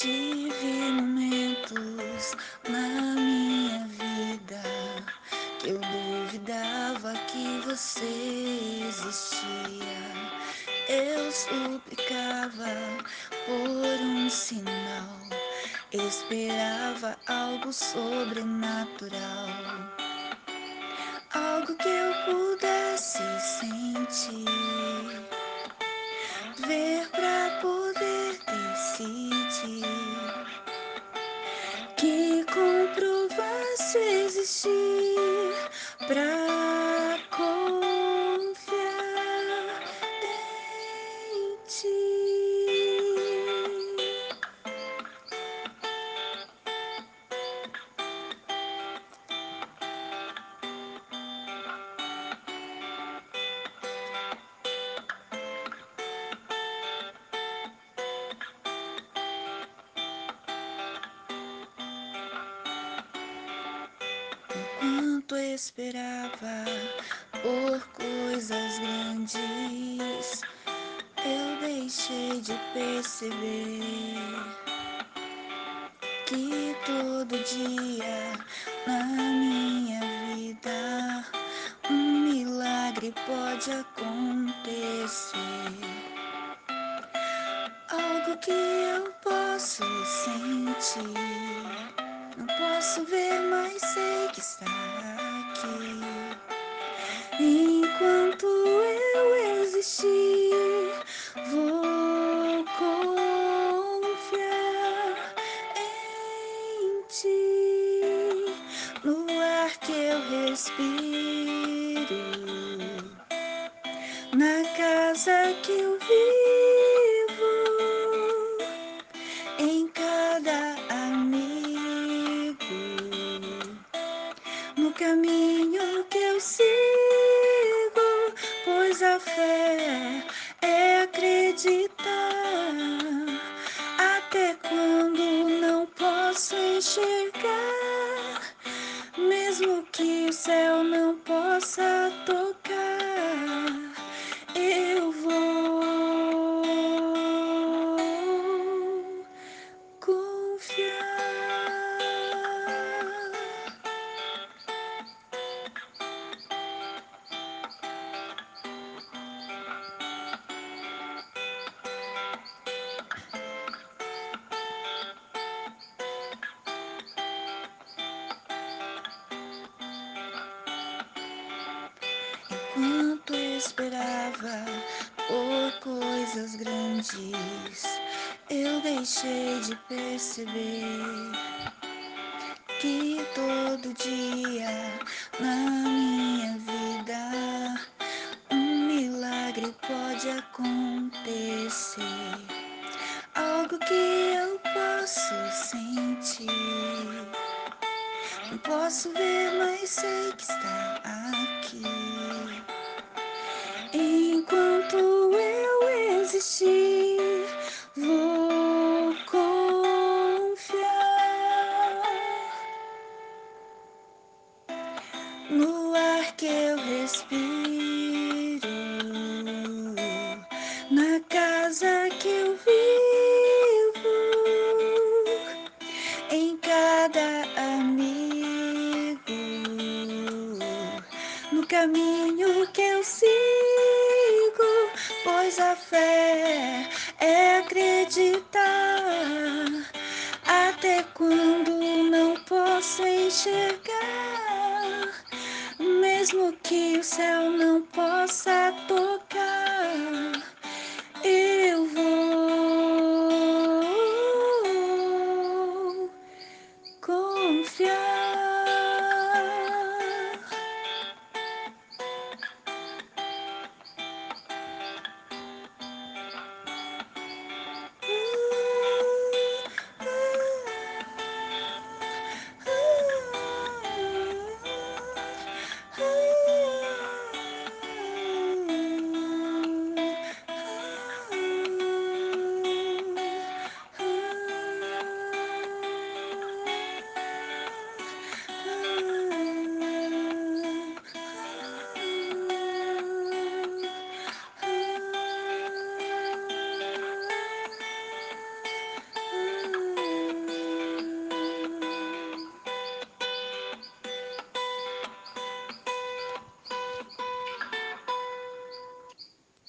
Tive momentos na minha vida que eu duvidava que você existia. Eu suplicava por um sinal, esperava algo sobrenatural, algo que eu pudesse sentir, Enquanto esperava por coisas grandes, eu deixei de perceber que todo dia na minha vida um milagre pode acontecer. Algo que eu posso sentir. Não posso ver, mas sei que está aqui. Enquanto eu existir, vou confiar em ti. No ar que eu respiro, na casa que eu vivo, possa tocar, Enquanto esperava por coisas grandes, eu deixei de perceber que todo dia na minha vida um milagre pode acontecer. Algo que eu posso sentir. Não posso ver, mas sei que está aqui. No ar que eu respiro, na casa que eu vivo, em cada amigo, no caminho que eu sigo, pois a fé é acreditar até quando não posso enxergar, mesmo que o céu não possa tocar, eu vou confiar.